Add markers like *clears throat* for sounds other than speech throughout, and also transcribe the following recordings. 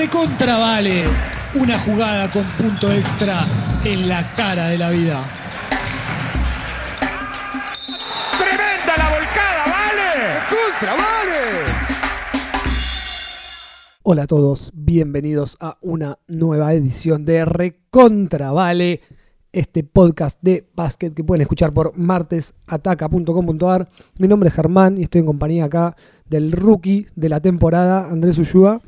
recontra vale una jugada con punto extra en la cara de la vida. ¡Tremenda la volcada, vale! ¡Contra, vale! Hola a todos, bienvenidos a una nueva edición de Recontra Vale, este podcast de básquet que pueden escuchar por martesataca.com.ar. Mi nombre es Germán y estoy en compañía acá del rookie de la temporada, Andrés Ullúa.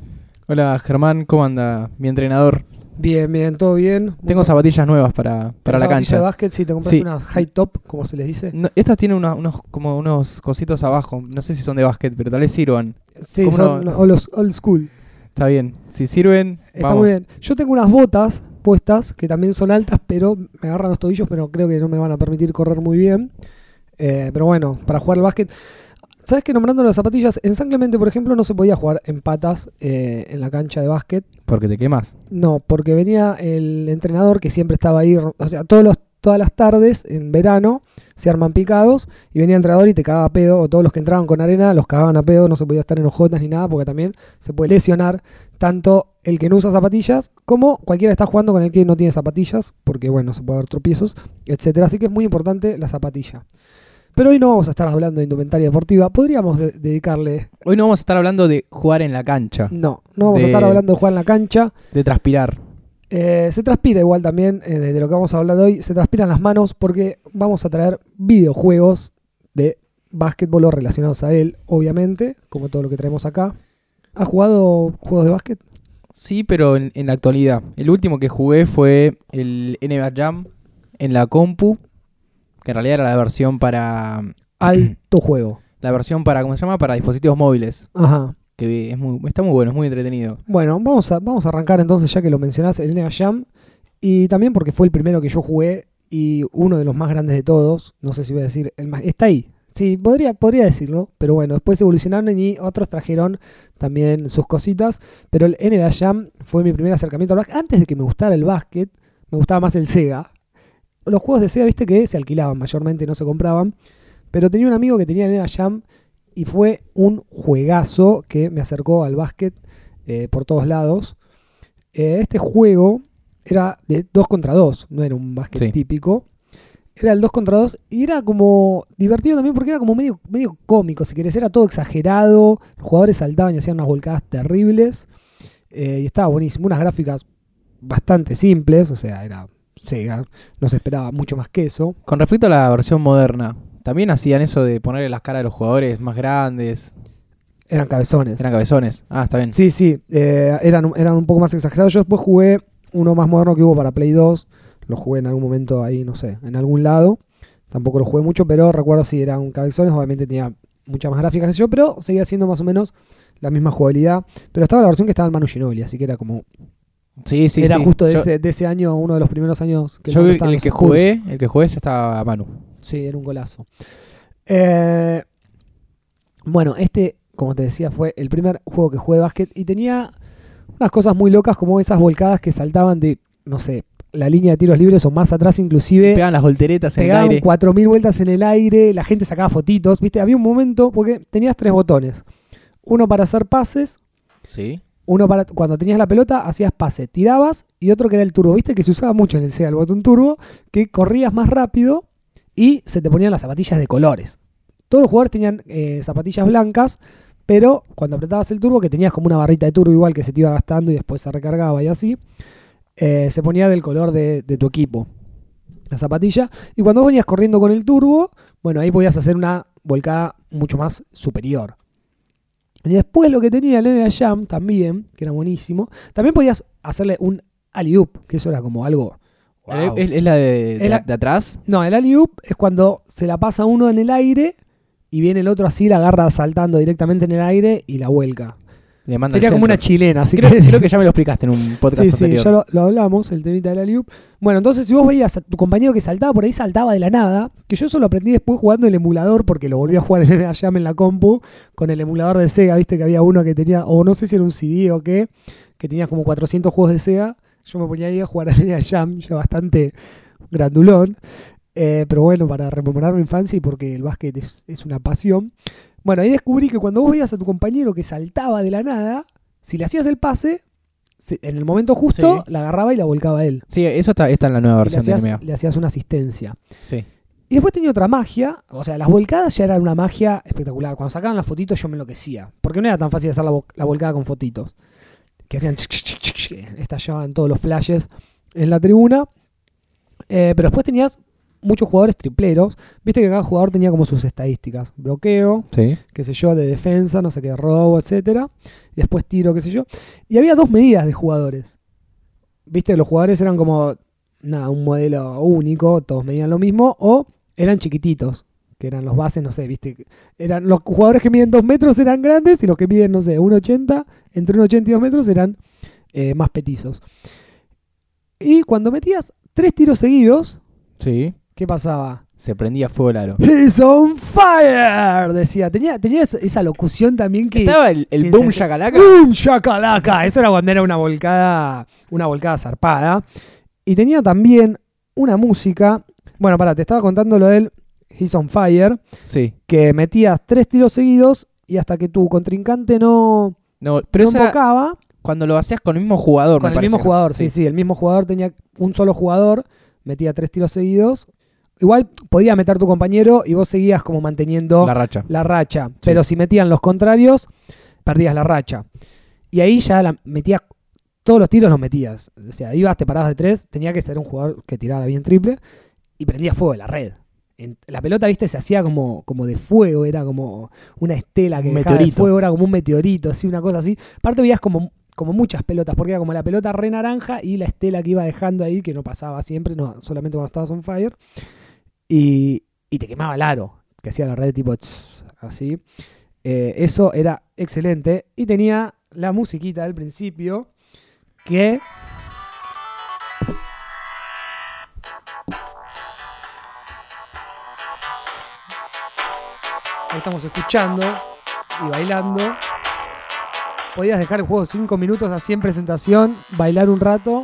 Hola Germán, ¿cómo anda mi entrenador? Bien, bien, todo bien. Tengo zapatillas nuevas para, para la cancha. de básquet, sí, te compraste Sí. unas high top, como se les dice. No, estas tienen una- unos como unos cositos abajo. No sé si son de básquet, pero tal vez sirvan. Sí, ¿Cómo son no? old, old school. Está bien. Si sirven, Está vamos. muy bien. Yo tengo unas botas puestas que también son altas, pero me agarran los tobillos, pero creo que no me van a permitir correr muy bien. Eh, pero bueno, para jugar al básquet. ¿Sabes que nombrando las zapatillas? En San Clemente, por ejemplo, no se podía jugar en patas eh, en la cancha de básquet. Porque te quemas. No, porque venía el entrenador que siempre estaba ahí, o sea, todos los, todas las tardes en verano se arman picados y venía el entrenador y te cagaba a pedo, o todos los que entraban con arena los cagaban a pedo, no se podía estar en hojotas ni nada, porque también se puede lesionar tanto el que no usa zapatillas como cualquiera que está jugando con el que no tiene zapatillas, porque bueno, se puede haber tropiezos, etcétera. Así que es muy importante la zapatilla. Pero hoy no vamos a estar hablando de indumentaria deportiva, podríamos de- dedicarle... Hoy no vamos a estar hablando de jugar en la cancha, No, no vamos a estar hablando de jugar en la cancha, de transpirar. Eh, se transpira igual también eh, de, de lo que vamos a hablar hoy. Se transpiran las manos porque vamos a traer videojuegos de básquetbol o relacionados a él, obviamente, como todo lo que traemos acá. ¿Has jugado juegos de básquet? Sí, pero en, en la actualidad. El último que jugué fue el NBA Jam en la compu, que en realidad era la versión para *clears throat* Alto juego. la versión para ¿cómo se llama? Para dispositivos móviles, Ajá. que es muy, está muy bueno, es muy entretenido. Bueno, vamos a, vamos a arrancar entonces, ya que lo mencionás, el Nea Jam. Y también porque fue el primero que yo jugué y uno de los más grandes de todos. No sé si voy a decir el más. Está ahí. Sí, podría, podría decirlo. Pero bueno, después evolucionaron y otros trajeron también sus cositas. Pero el NBA Jam fue mi primer acercamiento al básquet. Antes de que me gustara el básquet, me gustaba más el Sega. Los juegos de Sega, viste que se alquilaban mayormente, no se compraban. Pero tenía un amigo que tenía NBA Jam y fue un juegazo que me acercó al básquet eh, por todos lados. Eh, este juego era de 2 contra 2, no era un básquet Sí. típico. Era el 2 contra 2 y era como divertido también porque era como medio, medio cómico, si querés, era todo exagerado. Los jugadores saltaban y hacían unas volcadas terribles. eh, y estaba buenísimo, unas gráficas bastante simples, o sea, era Sega, no se esperaba mucho más que eso. Con respecto a la versión moderna, también hacían eso de ponerle las caras de los jugadores más grandes. Eran cabezones. Eran cabezones. Ah, está bien. Sí, sí, eh, eran, eran un poco más exagerados. Yo después jugué uno más moderno que hubo para Play 2. Lo jugué en algún momento ahí, no sé, en algún lado. Tampoco lo jugué mucho, pero recuerdo si eran cabezones. Obviamente tenía muchas más gráficas que yo, pero seguía siendo más o menos la misma jugabilidad. Pero estaba la versión que estaba en Manu Ginobili, así que era como. Sí, sí, era sí. justo de, Yo- ese, de ese año, uno de los primeros años que Yo el, el que Spurs. jugué, el que jugué ya estaba a Manu. Sí, era un golazo. Eh, bueno, este, como te decía, fue el primer juego que jugué de básquet y tenía unas cosas muy locas como esas volcadas que saltaban de, no sé, la línea de tiros libres o más atrás inclusive. Pegaban las volteretas en el Pegaban aire. 4.000 vueltas en el aire, la gente sacaba fotitos, ¿viste? Había un momento, porque tenías tres botones. Uno para hacer pases, Sí. Uno para cuando tenías la pelota hacías pase, tirabas y otro que era el turbo, viste que se usaba mucho en el SEA el botón turbo, que corrías más rápido y se te ponían las zapatillas de colores. Todos los jugadores tenían eh, zapatillas blancas, pero cuando apretabas el turbo, que tenías como una barrita de turbo igual que se te iba gastando y después se recargaba y así, eh, se ponía del color de, de tu equipo la zapatilla. Y cuando venías corriendo con el turbo, bueno, ahí podías hacer una volcada mucho más superior. Y después lo que tenía el NBA Jam también, que era buenísimo, también podías hacerle un alley-oop, que eso era como algo... wow. ¿Es, es la de, de- Es la- de atrás? No, el alley-oop es cuando se la pasa uno en el aire y viene el otro así, la agarra saltando directamente en el aire y la vuelca. Le manda Sería como una chilena, así Creo, creo que ya me lo explicaste en un podcast Sí, sí, anterior. ya lo, lo hablamos, el temita del alley Bueno, entonces si vos veías a tu compañero que saltaba por ahí, saltaba de la nada, que yo eso lo aprendí después jugando el emulador, porque lo volví a jugar *laughs* en Jam en la compu, con el emulador de Sega, viste que había uno que tenía, o no sé si era un CD o qué, que tenía como 400 juegos de Sega, yo me ponía ahí a jugar *laughs* al NBA Jam, ya bastante grandulón, eh, pero bueno, para rememorar mi infancia y porque el básquet es, es una pasión. Bueno, ahí descubrí que cuando vos veías a tu compañero que saltaba de la nada, si le hacías el pase, se- en el momento justo Sí. la agarraba y la volcaba él. Sí, eso está, está en la nueva le versión de hacías, NBA. le hacías una asistencia. Sí. Y después tenía otra magia, o sea, las volcadas ya eran una magia espectacular. Cuando sacaban las fotitos yo me enloquecía, porque no era tan fácil hacer la volcada con fotitos. Que hacían... estallaban todos los flashes en la tribuna. Eh, pero después tenías muchos jugadores tripleros. Viste que cada jugador tenía como sus estadísticas. Bloqueo, Sí. qué sé yo, de defensa, no sé qué, robo, etcétera. Y después tiro, qué sé yo. Y había dos medidas de jugadores. Viste, los jugadores eran como nada, un modelo único, todos medían lo mismo, o eran chiquititos, que eran los bases, no sé, viste, eran los jugadores que miden 2 metros eran grandes y los que miden, no sé, 1,80, entre 1,80 y 2 metros eran eh, más petizos. Y cuando metías tres tiros seguidos, Sí. ¿Qué pasaba? Se prendía fuego el aro. He's on fire, decía. Tenía, tenía esa, locución también que... Estaba el, el que boom se- shakalaka. ¡Boom! ¡Shakalaka! Eso era cuando era una volcada, una volcada zarpada. Y tenía también una música. Bueno, pará, te estaba contando lo del He's on Fire, Sí. que metías tres tiros seguidos y hasta que tu contrincante no, No, pero no eso era invocaba, cuando lo hacías con el mismo jugador, con me el mismo jugador, sí, sí, el mismo jugador tenía un solo jugador, metía tres tiros seguidos. Igual podía meter tu compañero y vos seguías como manteniendo La racha. la racha. Pero si metían los contrarios, perdías la racha. Y ahí ya la metías, todos los tiros los metías. O sea, ibas, te parabas de tres, tenía que ser un jugador que tirara bien triple y prendía fuego en la red. En- la pelota, viste, se hacía como, como de fuego, era como una estela que Un dejaba de fuego, era como un meteorito, así, una cosa así. Aparte veías como, como muchas pelotas, porque era como la pelota re naranja y la estela que iba dejando ahí, que no pasaba siempre, no, solamente cuando estabas on fire. Y, y te quemaba el aro, que hacía la red tipo así. Eh, eso era excelente. Y tenía la musiquita del principio que... Ahí estamos escuchando y bailando. Podías dejar el juego 5 minutos así en presentación, bailar un rato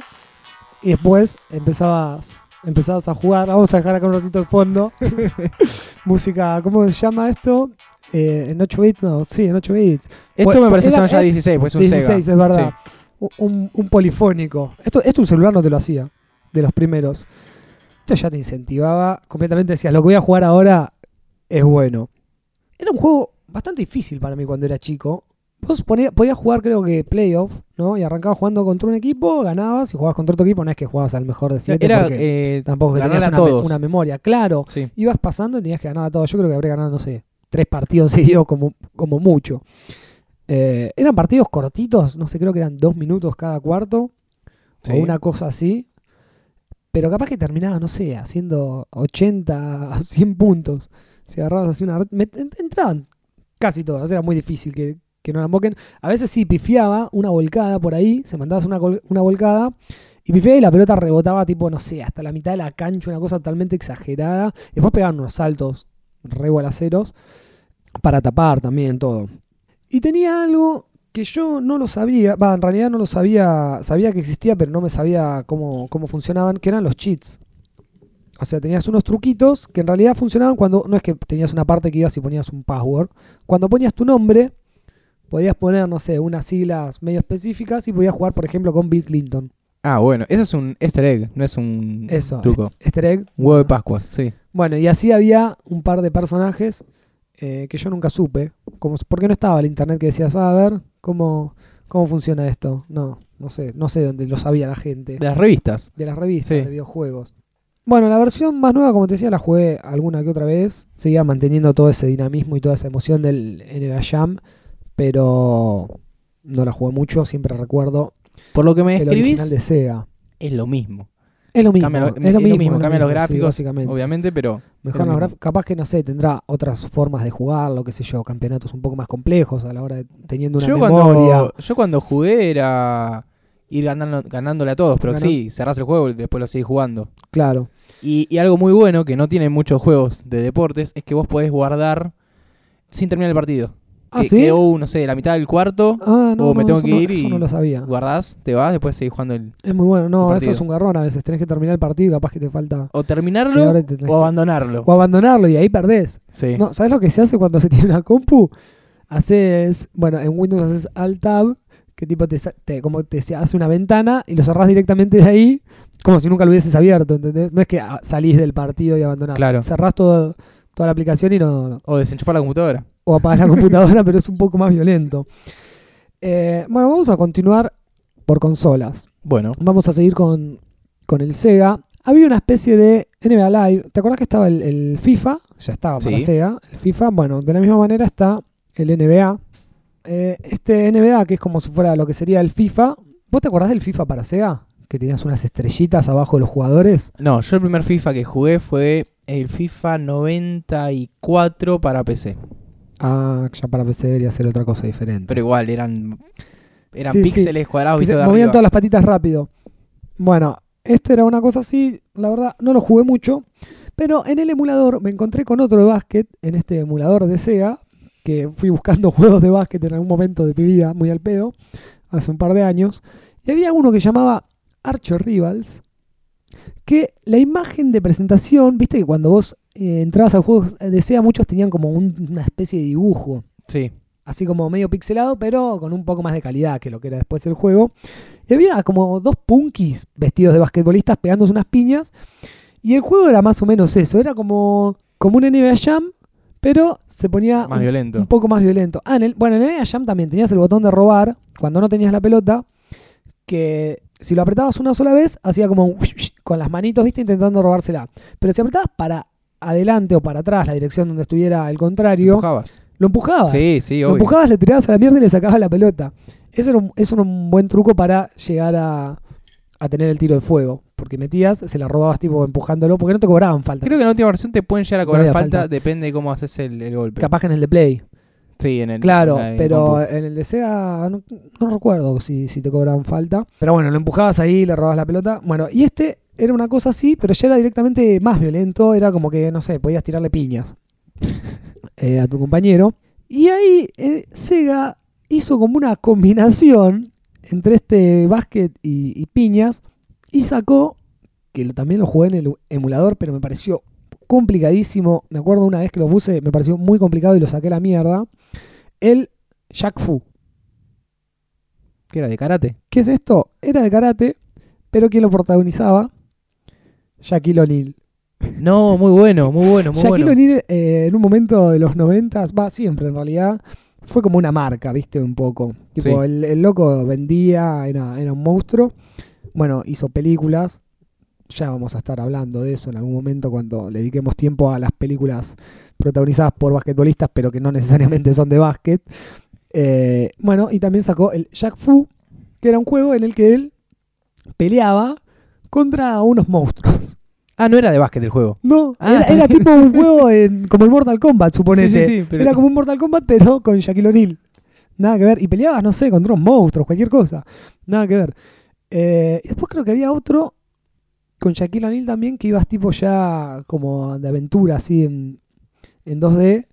y después empezabas, empezabas a jugar. Vamos a dejar acá un ratito el fondo. *laughs* Música, ¿cómo se llama esto? Eh, en 8 bits, no, sí, en 8 bits. Esto Bueno, me parece son ya era- 16, pues es un 16, Sega. es verdad. Un, un polifónico. Esto, esto un celular no te lo hacía, de los primeros. Esto ya te incentivaba completamente. Decías, lo que voy a jugar ahora es bueno. Era un juego bastante difícil para mí cuando era chico. Vos ponía- podías jugar, creo que playoff, ¿no? Y arrancabas jugando contra un equipo, ganabas y jugabas contra otro equipo. No es que jugabas al mejor de Sí. 7 Era porque eh, tampoco que tenías a una, todos. una memoria. Claro, Sí. ibas pasando y tenías que ganar a todos. Yo creo que habría ganado, no sé, tres partidos *laughs* seguidos como, como mucho. Eh, eran partidos cortitos, no sé, creo que eran dos minutos cada cuarto Sí. o una cosa así. Pero capaz que terminaba, no sé, haciendo 80 a 100 puntos. Si agarrabas así una... me- en- entraban casi todas, era muy difícil que, que no la moquen. A veces sí pifiaba una volcada por ahí, se mandabas una, una volcada y pifiaba y la pelota rebotaba tipo, no sé, hasta la mitad de la cancha, una cosa totalmente exagerada. Después pegaban unos saltos re balaceros para tapar también todo. Y tenía algo que yo no lo sabía, va, en realidad no lo sabía, sabía que existía, pero no me sabía cómo, cómo funcionaban, que eran los cheats. O sea, tenías unos truquitos que en realidad funcionaban cuando, no es que tenías una parte que ibas y ponías un password, cuando ponías tu nombre, podías poner, no sé, unas siglas medio específicas y podías jugar, por ejemplo, con Bill Clinton. Ah, bueno, eso es un easter egg, no es un Eso, truco. Easter egg. Un huevo de Pascua, sí. Bueno, y así había un par de personajes eh, que yo nunca supe. Como, porque no estaba el internet que decías, "Ah, a ver, ¿cómo, ¿cómo funciona esto? No, no sé, no sé dónde lo sabía la gente. De las revistas. De las revistas Sí. de videojuegos. Bueno, la versión más nueva, como te decía, la jugué alguna que otra vez. Seguía manteniendo todo ese dinamismo y toda esa emoción del NBA Jam, pero no la jugué mucho, siempre recuerdo Por lo que me el original escribís, de Sega. es lo mismo. Es lo mismo, Cambia lo- es lo mismo, cambia los sí, gráficos, básicamente. obviamente, pero Mejor los graf- capaz que no sé, tendrá otras formas de jugar, lo que sé yo, campeonatos un poco más complejos a la hora de teniendo una yo memoria. cuando, yo cuando jugué era ir ganando, ganándole a todos, pero Ganó- sí, cerrás el juego y después lo seguís jugando. Claro. Y, y algo muy bueno que no tienen muchos juegos de deportes es que vos podés guardar sin terminar el partido. Ah, que ¿sí? quedó, no sé, la mitad del cuarto, Ah, no, o me no, tengo que no- ir eso y- no lo sabía. guardás, te vas, después seguís jugando el... Es muy bueno. No, eso es un garrón a veces. Tenés que terminar el partido y capaz que te falta. O terminarlo o que- abandonarlo. O abandonarlo y ahí perdés. Sí. No, ¿sabes lo que se hace cuando se tiene una compu? Haces, bueno, en Windows haces Alt Tab, que tipo te, como te hace una ventana y lo cerrás directamente de ahí, como si nunca lo hubieses abierto, ¿entendés? No es que ah, salís del partido y abandonás. Claro. Cerrás todo, toda la aplicación y no, O desenchufar la computadora. O apagás la *laughs* computadora, pero es un poco más violento. Eh, bueno, vamos a continuar por consolas. Bueno, Vamos a seguir con, con el Sega. Había una especie de NBA Live. ¿Te acordás que estaba el, el FIFA? Ya estaba para Sí. Sega. El FIFA, bueno, de la misma manera está el NBA. Eh, este NBA, que es como si fuera lo que sería el FIFA. ¿Vos te acordás del FIFA para Sega? Que tenías unas estrellitas abajo de los jugadores. no, yo el primer FIFA que jugué fue el FIFA 94 para PC. Ah, ya para PC debería ser otra cosa diferente. Pero igual, eran eran Sí, sí. píxeles cuadrados se vistos de movían arriba. todas las patitas rápido. Bueno, este era una cosa así, la verdad, no lo jugué mucho, pero en el emulador me encontré con otro de básquet, en este emulador de Sega, que fui buscando *laughs* juegos de básquet en algún momento de mi vida, muy al pedo, hace un par de años, y había uno que llamaba Archer Rivals, que la imagen de presentación, viste que cuando vos eh, entrabas al juego de Sega, muchos tenían como un- una especie de dibujo Sí. así como medio pixelado, pero con un poco más de calidad que lo que era después el juego. Y había como dos punkis vestidos de basquetbolistas pegándose unas piñas. Y el juego era más o menos eso, era como, como un NBA Jam, pero se ponía Más un, violento. un poco más violento. Ah, en el, bueno, en el NBA Jam también tenías el botón de robar cuando no tenías la pelota, que si lo apretabas una sola vez, hacía como un *laughs* con las manitos, viste, intentando robársela. Pero si apretabas para adelante o para atrás, la dirección donde estuviera el contrario, ¿Empujabas? lo empujabas. Sí, sí, Lo empujabas, le tirabas a la mierda y le sacabas la pelota. Eso era un, eso era un buen truco para llegar a, a tener el tiro de fuego. Porque metías, se la robabas tipo empujándolo, porque no te cobraban falta. Creo que en la última versión te pueden llegar a cobrar falta. depende de cómo haces el, el golpe. Capaz que en el de Play. Sí, en el Claro, en pero en el de Sega no, no recuerdo si, si te cobraban falta. Pero bueno, lo empujabas ahí, le robabas la pelota. Bueno, y este era una cosa así, pero ya era directamente más violento. Era como que, no sé, podías tirarle piñas *laughs* eh, a tu compañero. Y ahí eh, Sega hizo como una combinación entre este básquet y, y piñas y sacó, que también lo jugué en el emulador, pero me pareció complicadísimo. Me acuerdo una vez que lo puse, me pareció muy complicado y lo saqué a la mierda. El Jack Fu. ¿Qué era de karate? ¿Qué es esto? Era de karate, pero quien lo protagonizaba, Shaquille O'Neal. No, muy bueno, muy bueno, muy Shaquille bueno. O'Neal eh, en un momento de los noventas, va siempre en realidad, fue como una marca, viste, un poco. Tipo, Sí. el, el loco vendía, era, era un monstruo. Bueno, hizo películas. Ya vamos a estar hablando de eso en algún momento cuando le dediquemos tiempo a las películas protagonizadas por basquetbolistas, pero que no *laughs* necesariamente son de básquet. Eh, bueno, y también sacó el Jack Fu, que era un juego en el que él peleaba contra unos monstruos. Ah, no era de básquet el juego. No, Ah, era, era tipo un juego en- como el Mortal Kombat, suponete. Sí, sí, sí, pero- Era como un Mortal Kombat, pero con Shaquille O'Neal. Nada que ver. Y peleabas, no sé, contra unos monstruos, cualquier cosa. Nada que ver. Eh, y después creo que había otro con Shaquille O'Neal también, que ibas tipo ya como de aventura, así en, en 2D,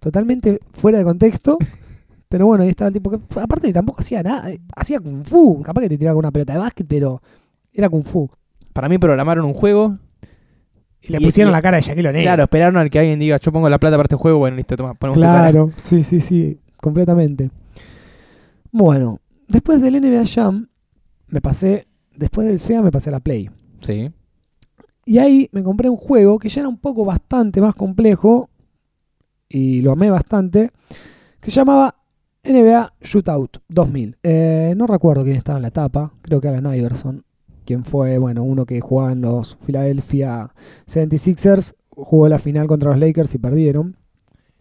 totalmente fuera de contexto. *laughs* Pero bueno, ahí estaba el tipo que, aparte tampoco hacía nada, eh, hacía kung fu, capaz que te tiraba con una pelota de básquet, pero era kung fu. Para mí programaron un juego. Y le Y- pusieron y- la cara de Shaquille O'Neal. Claro, esperaron al que alguien diga, yo pongo la plata para este juego. Bueno, listo, toma, ponemos tu cara. Claro, sí, sí, sí, completamente. Bueno, después del NBA Jam, me pasé, después del SEA me pasé a la Play. Sí. Y ahí me compré un juego que ya era un poco bastante más complejo, y lo amé bastante, que se llamaba NBA Shootout 2000. Eh, no recuerdo quién estaba en la etapa, creo que Alan Iverson, quien fue, bueno, uno que jugaba en los Philadelphia 76ers, jugó la final contra los Lakers y perdieron.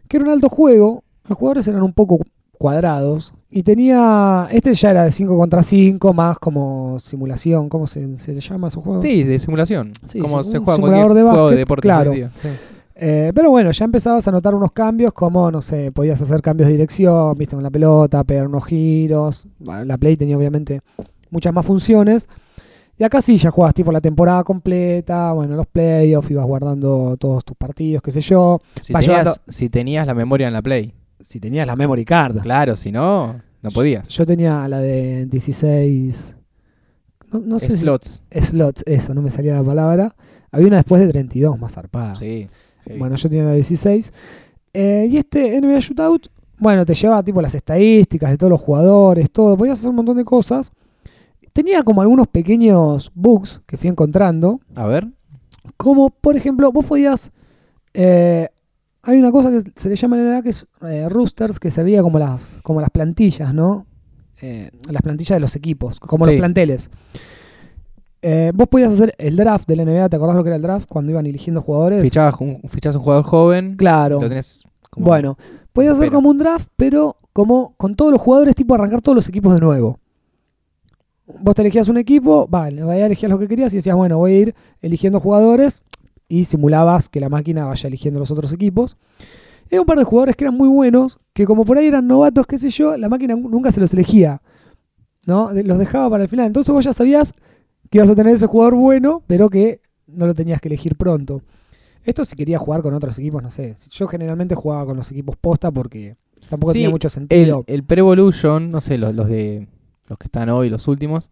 Que era un alto juego, los jugadores eran un poco cuadrados, y tenía, este ya era de 5 contra 5, más como simulación, ¿cómo se, se llama esos juegos? Sí, de simulación. Sí, Como sí, se juega simulador de juego de básquet, deporte claro. Sí. Eh, pero bueno, ya empezabas a notar unos cambios como, no sé, podías hacer cambios de dirección, viste, con la pelota, pegar unos giros. Bueno, La Play tenía obviamente muchas más funciones. Y acá sí, ya jugabas tipo la temporada completa, bueno, los playoffs, ibas guardando todos tus partidos, qué sé yo. Si, tenías, llevando- si tenías la memoria en la Play. Si tenías la memory card. Claro, si no, no podías. Yo tenía la de 16... No, no sé Slots. si... Slots, eso, no me salía la palabra. Había una después de 32, más zarpada. Sí. Bueno, yo tenía la 16. Eh, y este NBA Shootout bueno, te llevaba tipo las estadísticas de todos los jugadores, todo. Podías hacer un montón de cosas. Tenía como algunos pequeños bugs que fui encontrando. A ver. Como, por ejemplo, vos podías. eh, hay una cosa que se le llama en la NBA que es eh, roosters, que sería como las, como las plantillas, ¿no? Eh, las plantillas de los equipos, como Sí. los planteles. Eh, vos podías hacer el draft de la NBA, ¿te acordás lo que era el draft? Cuando iban eligiendo jugadores. Fichabas un, fichabas un jugador joven. Claro. Lo tenés como- Bueno, podías hacer como un draft, pero como con todos los jugadores, tipo arrancar todos los equipos de nuevo. Vos te elegías un equipo, vale, en realidad elegías lo que querías y decías, bueno, voy a ir eligiendo jugadores y simulabas que la máquina vaya eligiendo los otros equipos. Hay un par de jugadores que eran muy buenos, que como por ahí eran novatos, qué sé yo, la máquina nunca se los elegía. ¿No? Los dejaba para el final. Entonces vos ya sabías que ibas a tener ese jugador bueno, pero que no lo tenías que elegir pronto. Esto si querías jugar con otros equipos, no sé. Yo generalmente jugaba con los equipos posta porque tampoco Sí, tenía mucho El, sentido. el Pre-Evolution, no sé, los, los de los que están hoy, los últimos,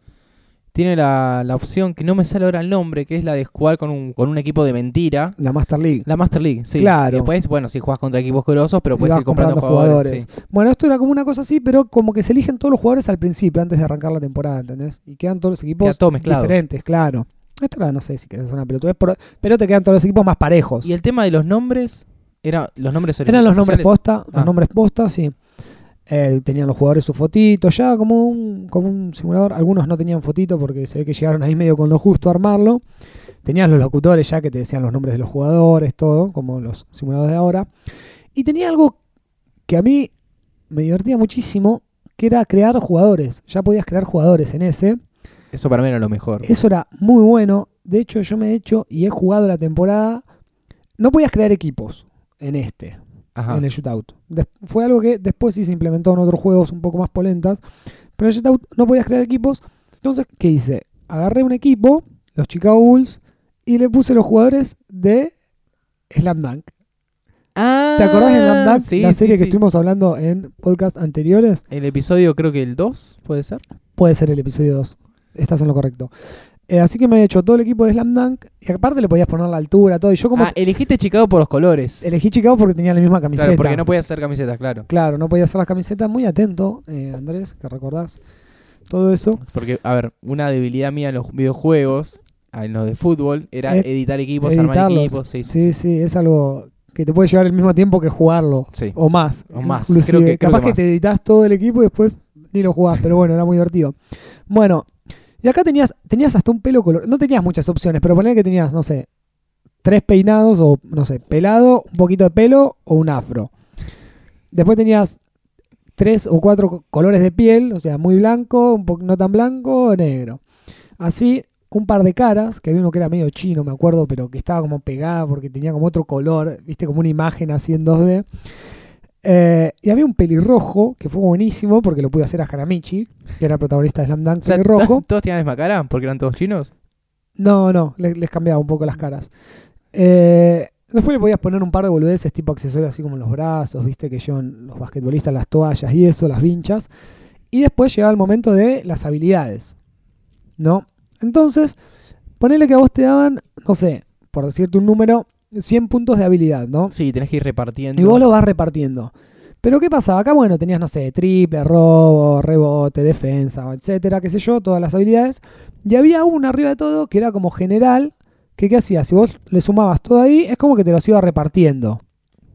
tiene la, la opción que no me sale ahora el nombre, que es la de jugar con un, con un equipo de mentira. La Master League. La Master League, sí. Claro. Y Después, bueno, si juegas contra equipos grosos, pero puedes ir comprando, comprando jugadores. jugadores. Bueno, esto era como una cosa así, pero como que se eligen todos los jugadores al principio, antes de arrancar la temporada, ¿entendés? Y quedan todos los equipos todo diferentes, claro. Esto era, no sé si querés hacer una pelotudez, pero, pero te quedan todos los equipos más parejos. Y el tema de los nombres, era los nombres Eran los nombres posta, los Ah. nombres posta, sí. Eh, tenían los jugadores su fotito, ya como un, como un simulador. Algunos no tenían fotito porque se ve que llegaron ahí medio con lo justo a armarlo. Tenían los locutores ya que te decían los nombres de los jugadores, todo, como los simuladores de ahora. Y tenía algo que a mí me divertía muchísimo, que era crear jugadores. Ya podías crear jugadores en ese. Eso para mí era lo mejor. Eso era muy bueno. De hecho, yo me he hecho y he jugado la temporada. No podías crear equipos en este Ajá. en el shootout. Des- fue algo que después sí se implementó en otros juegos un poco más polentas. Pero en el shootout no podías crear equipos. Entonces, ¿qué hice? Agarré un equipo, los Chicago Bulls, y le puse los jugadores de Slam Dunk. Ah, ¿Te acordás de Slam Dunk? Sí, la sí, serie que estuvimos hablando en podcast anteriores. El episodio creo que el 2, ¿puede ser? Puede ser el episodio 2. Estás en lo correcto. Eh, así que me he hecho todo el equipo de Slam Dunk. Y aparte le podías poner la altura, todo. Y yo como Ah, elegiste Chicago por los colores. elegí Chicago porque tenía la misma camiseta. Claro, porque no podías hacer camisetas, claro. Claro, no podía hacer las camisetas. Muy atento, eh, Andrés, que recordás todo eso. Porque, a ver, una debilidad mía en los videojuegos, ah, en los de fútbol, era Es editar equipos, armar Editarlos. equipos. Sí, sí, Sí, sí, es algo que te puede llevar el mismo tiempo que jugarlo. Sí. O más. O más. Creo que- creo Capaz que que, te editas todo el equipo y después ni lo jugás, pero bueno, era muy divertido. Bueno, y acá tenías, tenías hasta un pelo color. No tenías muchas opciones, pero ponle que tenías, no sé, tres peinados o, no sé, pelado, un poquito de pelo o un afro. Después tenías tres o cuatro co- colores de piel, o sea, muy blanco, un poco no tan blanco o negro. Así, un par de caras, que había uno que era medio chino, me acuerdo, pero que estaba como pegada porque tenía como otro color, viste, como una imagen así en 2D. Eh, y había un pelirrojo que fue buenísimo porque lo pude hacer a Haramichi, que era el protagonista de Slam Dunk *laughs* O sea, pelirrojo. ¿Todos tenían la misma cara? ¿Porque eran todos chinos? No, no, le- les, cambiaba un poco las caras. Eh, después le podías poner un par de boludeces tipo accesorios así como los brazos, viste, que llevan los basquetbolistas, las toallas y eso, las vinchas. Y después llegaba el momento de las habilidades, ¿no? Entonces, ponele que a vos te daban, no sé, por decirte un número, 100 puntos de habilidad, ¿no? Sí, tenés que ir repartiendo. Y vos lo vas repartiendo. Pero ¿qué pasaba? Acá, bueno, tenías, no sé, triple, robo, rebote, defensa, etcétera, qué sé yo, todas las habilidades. Y había una arriba de todo que era como general, que ¿qué hacías? Si vos le sumabas todo ahí, es como que te los iba repartiendo,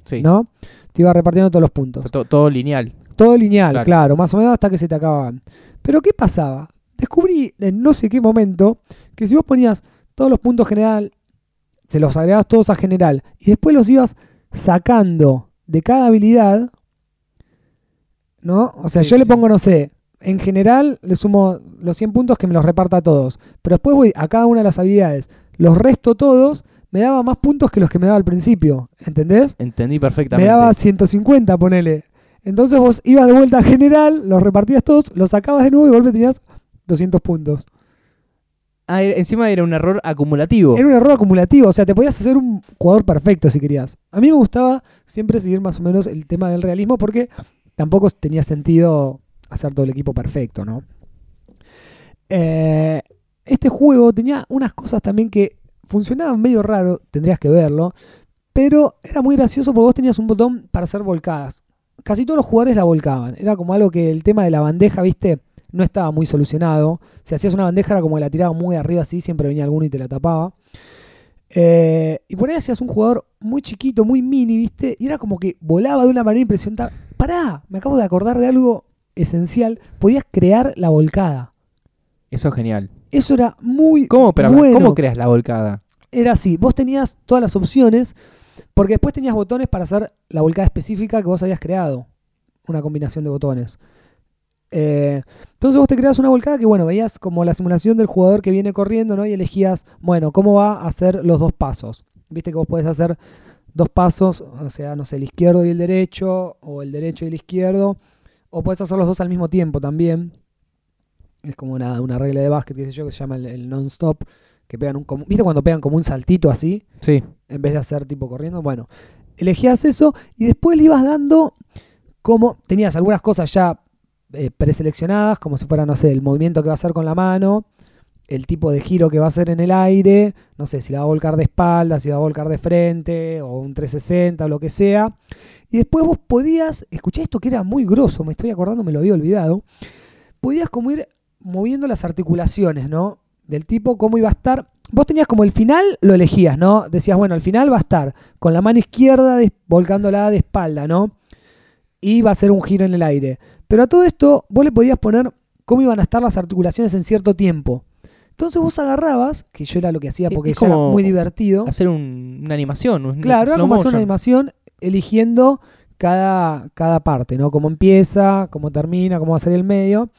Sí. ¿no? Te iba repartiendo todos los puntos. Fue to- todo lineal. Todo lineal, Claro. claro. más o menos hasta que se te acababan. Pero ¿qué pasaba? Descubrí en no sé qué momento que si vos ponías todos los puntos general, se los agregabas todos a general y después los ibas sacando de cada habilidad, ¿no? O sea, Sí, yo le pongo, no sé, en general le sumo los 100 puntos que me los reparta a todos, pero después voy a cada una de las habilidades, los resto todos, me daba más puntos que los que me daba al principio, ¿entendés? Entendí me perfectamente. daba 150, ponele. Entonces vos ibas de vuelta a general, los repartías todos, los sacabas de nuevo y golpe tenías 200 puntos. Ah, encima era un error acumulativo. Era un error acumulativo, o sea, te podías hacer un jugador perfecto si querías. A mí me gustaba siempre seguir más o menos el tema del realismo porque tampoco tenía sentido hacer todo el equipo perfecto, ¿no? Eh, este juego tenía unas cosas también que funcionaban medio raro, tendrías que verlo, pero era muy gracioso porque vos tenías un botón para hacer volcadas. casi todos los jugadores la volcaban. Era como algo que el tema de la bandeja, viste, no estaba muy solucionado. Si hacías una bandeja era como que la tiraba muy arriba así, siempre venía alguno y te la tapaba. Eh, y por ahí hacías un jugador muy chiquito, muy mini, viste, y era como que volaba de una manera impresionante. Pará, me acabo de acordar de algo esencial. Podías crear la volcada. Eso es genial. Eso era muy ¿Cómo, pero, bueno. ¿cómo creas la volcada? Era así, vos tenías todas las opciones, porque después tenías botones para hacer la volcada específica que vos habías creado. Una combinación de botones. Eh, entonces vos te creas una volcada que, bueno, veías como la simulación del jugador que viene corriendo, ¿no? Y elegías, bueno, cómo va a hacer los dos pasos. Viste que vos podés hacer dos pasos, o sea, no sé, el izquierdo y el derecho, o el derecho y el izquierdo, o podés hacer los dos al mismo tiempo también. Es como una, una regla de básquet, qué sé yo, que se llama el, el non-stop, que pegan un... como- ¿Viste cuando pegan como un saltito así? Sí. en vez de hacer tipo corriendo. Bueno, elegías eso y después le ibas dando como tenías algunas cosas ya eh, preseleccionadas, como si fuera, no sé, el movimiento que va a hacer con la mano, el tipo de giro que va a hacer en el aire, no sé, si la va a volcar de espalda, si la va a volcar de frente, o un 360, o lo que sea. Y después vos podías, escuché esto que era muy grosso, me estoy acordando, me lo había olvidado, podías como ir moviendo las articulaciones, ¿no? Del tipo cómo iba a estar. Vos tenías como el final, lo elegías, ¿no? Decías, bueno, el final va a estar con la mano izquierda volcándola de espalda, ¿no? Y va a ser un giro en el aire. Pero a todo esto, vos le podías poner cómo iban a estar las articulaciones en cierto tiempo. Entonces vos agarrabas, que yo era lo que hacía porque es era muy divertido. Hacer un- una animación. un Claro, era como hacer una animación eligiendo cada, cada parte, ¿no? Cómo empieza, cómo termina, cómo va a ser el medio.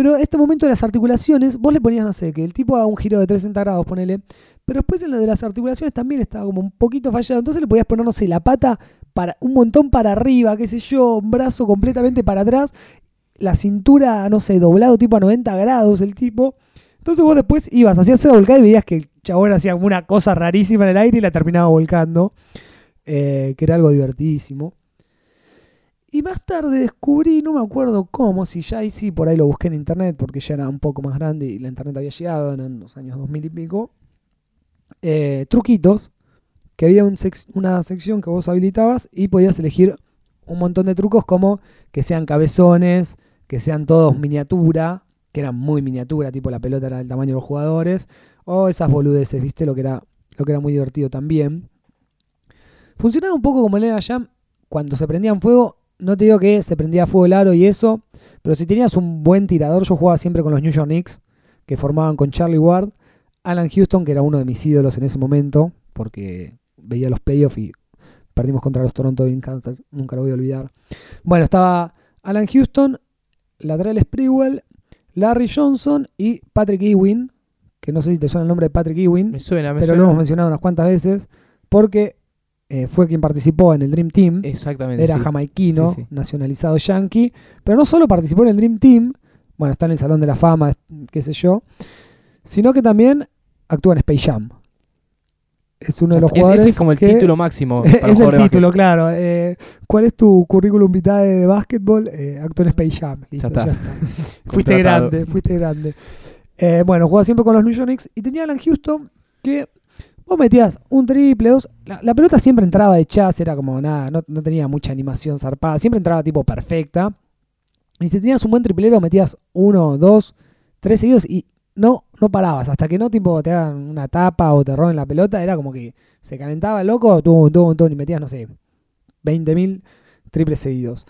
Pero este momento de las articulaciones, vos le ponías, no sé, que el tipo haga un giro de 360 grados, ponele. Pero después en lo de las articulaciones también estaba como un poquito fallado. Entonces le podías poner, no sé, la pata para un montón para arriba, qué sé yo, un brazo completamente para atrás, la cintura, no sé, doblado tipo a 90 grados el tipo. Entonces vos después ibas, hacías esa volcada y veías que el chabón hacía una cosa rarísima en el aire y la terminaba volcando, eh, que era algo divertidísimo. Y más tarde descubrí, no me acuerdo cómo, si ya ahí sí, por ahí lo busqué en internet, porque ya era un poco más grande y la internet había llegado en los años 2000 y pico, eh, truquitos, que había una sección que vos habilitabas y podías elegir un montón de trucos como que sean cabezones, que sean todos miniatura, que eran muy miniatura, tipo la pelota era del tamaño de los jugadores, o esas boludeces, ¿viste? Lo que era, lo que era muy divertido también. Funcionaba un poco como el Jam, cuando se prendía en fuego, no te digo que se prendía fuego el aro y eso, pero si tenías un buen tirador, yo jugaba siempre con los New York Knicks, que formaban con Charlie Ward, Alan Houston, que era uno de mis ídolos en ese momento, porque veía los playoffs y perdimos contra los Toronto Kansas, nunca lo voy a olvidar. Bueno, estaba Alan Houston, Latrell Sprewell, Larry Johnson y Patrick Ewing, que no sé si te suena el nombre de Patrick Ewing, Me suena, me pero suena. lo hemos mencionado unas cuantas veces, porque eh, fue quien participó en el Dream Team. Exactamente. Era sí. jamaiquino, Sí, sí. nacionalizado yankee, pero no solo participó en el Dream Team, bueno, está en el Salón de la Fama, qué sé yo, sino que también actúa en Space Jam. Es uno de los jugadores. ese es como el que- título máximo *laughs* para es el título, claro. Eh, ¿Cuál es tu currículum vitae de básquetbol? Eh, actúa en Space Jam. Listo, está. *laughs* fuiste grande, fuiste grande. Eh, bueno, jugaba siempre con los New York Knicks y tenía a Alan Houston que vos metías un triple, dos. La, pelota siempre entraba de chas, era como nada, no, no tenía mucha animación zarpada, siempre entraba tipo perfecta. Y si tenías un buen triplero, metías uno, dos, tres seguidos y no, no parabas. Hasta que no tipo te hagan una tapa o te roben la pelota, era como que se calentaba loco, tum, tum, tum, y metías, no sé, 20.000 triples seguidos.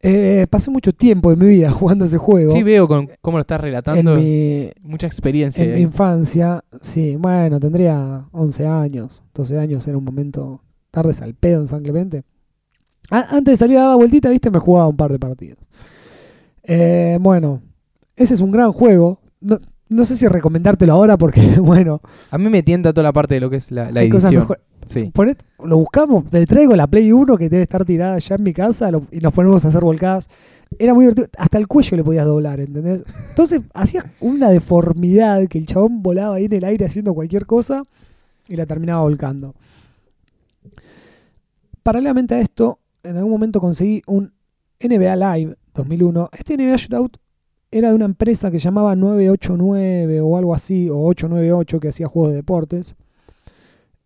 Eh, pasé mucho tiempo en mi vida *laughs* jugando ese juego. Sí, veo con, cómo lo estás relatando. en mi, Mucha experiencia. en mi ahí. infancia, sí, bueno, tendría 11 años, 12 años, era un momento tardes al pedo en San Clemente. A- antes de salir a dar la vueltita, viste, me jugaba un par de partidos. Eh, bueno, ese es un gran juego. No, no sé si recomendártelo ahora porque, *laughs* bueno, A mí me tienta toda la parte de lo que es la, la hay cosas edición. mejor- Sí. Ponet- lo buscamos, le traigo la Play 1 que debe estar tirada ya en mi casa lo- y nos ponemos a hacer volcadas. Era muy divertido, hasta el cuello le podías doblar, ¿entendés? Entonces *laughs* hacías una deformidad que el chabón volaba ahí en el aire haciendo cualquier cosa y la terminaba volcando. Paralelamente a esto, en algún momento conseguí un NBA Live 2001. Este NBA Shootout era de una empresa que llamaba 989 o algo así, o 898 que hacía juegos de deportes.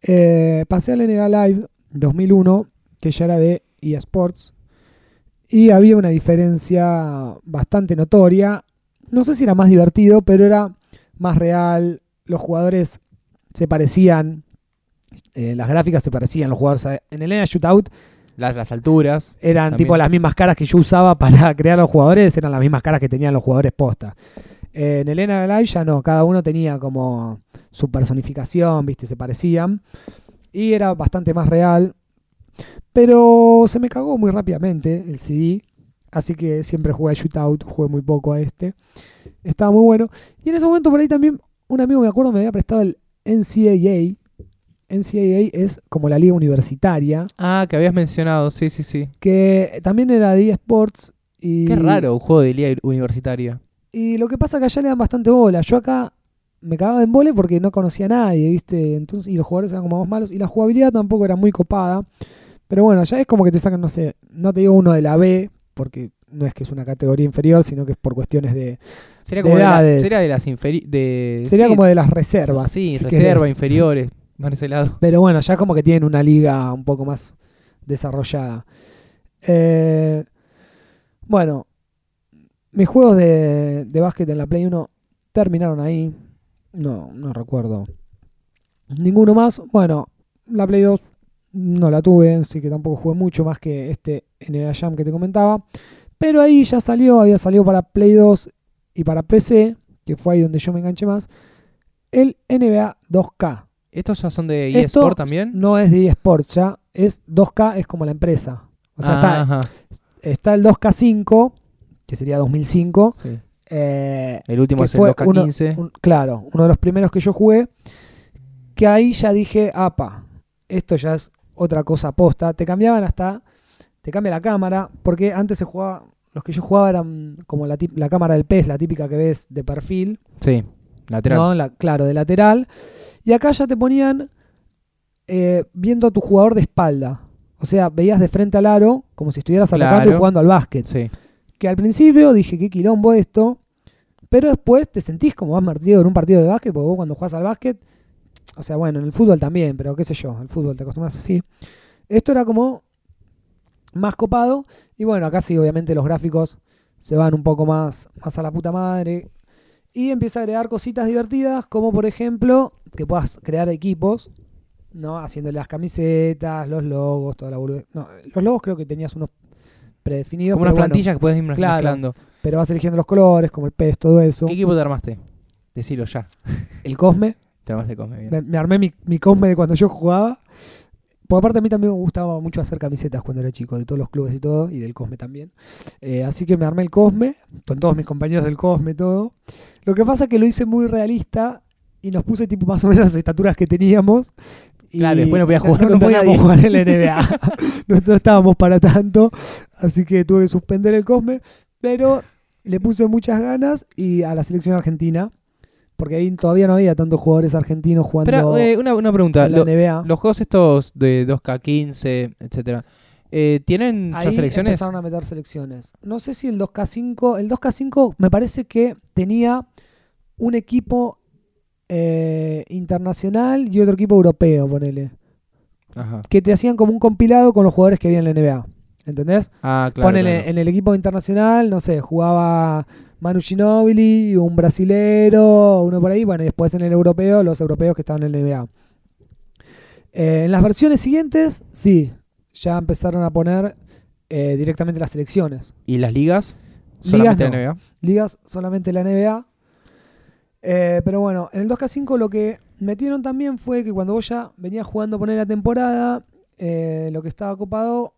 Eh, pasé al NBA Live 2001, que ya era de eSports. y había una diferencia bastante notoria. No sé si era más divertido, pero era más real. Los jugadores se parecían, eh, las gráficas se parecían. Los jugadores en el ENA Shootout Las, las alturas. eran También. tipo las mismas caras que yo usaba *laughs* para crear los jugadores, eran las mismas caras que tenían los jugadores posta. Eh, en el ENA Live ya no, cada uno tenía como su personificación, viste, se parecían. Y era bastante más real. Pero se me cagó muy rápidamente el CD. Así que siempre jugué a Shootout, jugué muy poco a este. Estaba muy bueno. Y en ese momento por ahí también un amigo me acuerdo me había prestado el NCAA. NCAA es como la liga universitaria, Ah, que habías mencionado, sí, sí, sí. que también era de eSports. Y, Qué raro un juego de liga universitaria. Y lo que pasa es que allá le dan bastante bola. Yo acá me cagaba en vole porque no conocía a nadie, ¿viste? Entonces, y los jugadores eran como más malos. Y la jugabilidad tampoco era muy copada. Pero bueno, ya es como que te sacan, no sé, no te digo uno de la B, porque no es que es una categoría inferior, sino que es por cuestiones de. Sería De como de, la- sería de las inferi de Sería sí, como de las reservas. sí, si reserva, querés. inferiores, más ese lado. Pero bueno, ya como que tienen una liga un poco más desarrollada. Eh, bueno, mis juegos de, de básquet en la Play 1 terminaron ahí. No, no recuerdo ninguno más. Bueno, la Play 2 no la tuve, así que tampoco jugué mucho más que este NBA Jam que te comentaba. Pero ahí ya salió, había salido para Play 2 y para PC, que fue ahí donde yo me enganché más, el NBA 2K. ¿Estos ya son de eSport también? No es de eSports ya, es 2K, es como la empresa. O sea, está, está el 2K5, que sería 2005. sí. eh, El último es el fue 2K15. un- claro, uno de los primeros que yo jugué. Que ahí ya dije, apa, esto ya es otra cosa aposta. Te cambiaban hasta, te cambia la cámara, porque antes se jugaba, los que yo jugaba eran como la, la cámara del pez, la típica que ves de perfil. Sí, lateral. ¿no? La- claro, de lateral. Y acá ya te ponían eh, viendo a tu jugador de espalda. O sea, veías de frente al aro como si estuvieras atacando y Claro. jugando al básquet. Sí. Que al principio dije, qué quilombo esto. Pero después te sentís como más metido en un partido de básquet, porque vos cuando jugás al básquet, o sea, bueno, en el fútbol también, pero qué sé yo, el fútbol te acostumbras así. Esto era como más copado. Y bueno, acá sí, obviamente los gráficos se van un poco más, más a la puta madre. Y empieza a agregar cositas divertidas, como por ejemplo, que puedas crear equipos, ¿no? Haciéndole las camisetas, los logos, toda la boludez. No, los logos creo que tenías unos predefinidos. Como unas bueno, plantillas que puedes ir claro. mezclando. pero vas eligiendo los colores, como el pez, todo eso. ¿Qué equipo te armaste? Decilo ya. *laughs* El Cosme. Te armaste Cosme, bien. Me, me armé mi, mi Cosme de cuando yo jugaba. Porque aparte a mí también me gustaba mucho hacer camisetas cuando era chico, de todos los clubes y todo, y del Cosme también. Eh, así que me armé el Cosme, con todos mis compañeros del Cosme, todo. Lo que pasa es que lo hice muy realista y nos puse tipo más o menos las estaturas que teníamos. Y Claro, después no podía jugar no, contra podíamos jugar en la NBA. *laughs* no, no estábamos para tanto, así que tuve que suspender el Cosme. Pero le puse muchas ganas y a la selección argentina, porque ahí todavía no había tantos jugadores argentinos jugando Pero eh, una, una pregunta. en la Lo- NBA. los juegos estos de 2K15, etcétera, eh, ¿tienen Ahí ya selecciones? empezaron a meter selecciones. No sé si el 2K5, el 2K5 me parece que tenía un equipo eh, internacional y otro equipo europeo, ponele. Ajá. Que te hacían como un compilado con los jugadores que había en la NBA. ¿Entendés? Ah, claro. Ponele claro. en el equipo internacional, no sé, jugaba Manu Ginóbili, un brasilero, uno por ahí, bueno, y después en el europeo, los europeos que estaban en la NBA. Eh, en las versiones siguientes, sí, ya empezaron a poner eh, directamente las selecciones. ¿Y las ligas? Ligas Solamente no. la NBA. Ligas solamente la NBA. Eh, pero bueno, en el 2K5 lo que metieron también fue que cuando vos ya venías jugando a poner la temporada, eh, lo que estaba copado,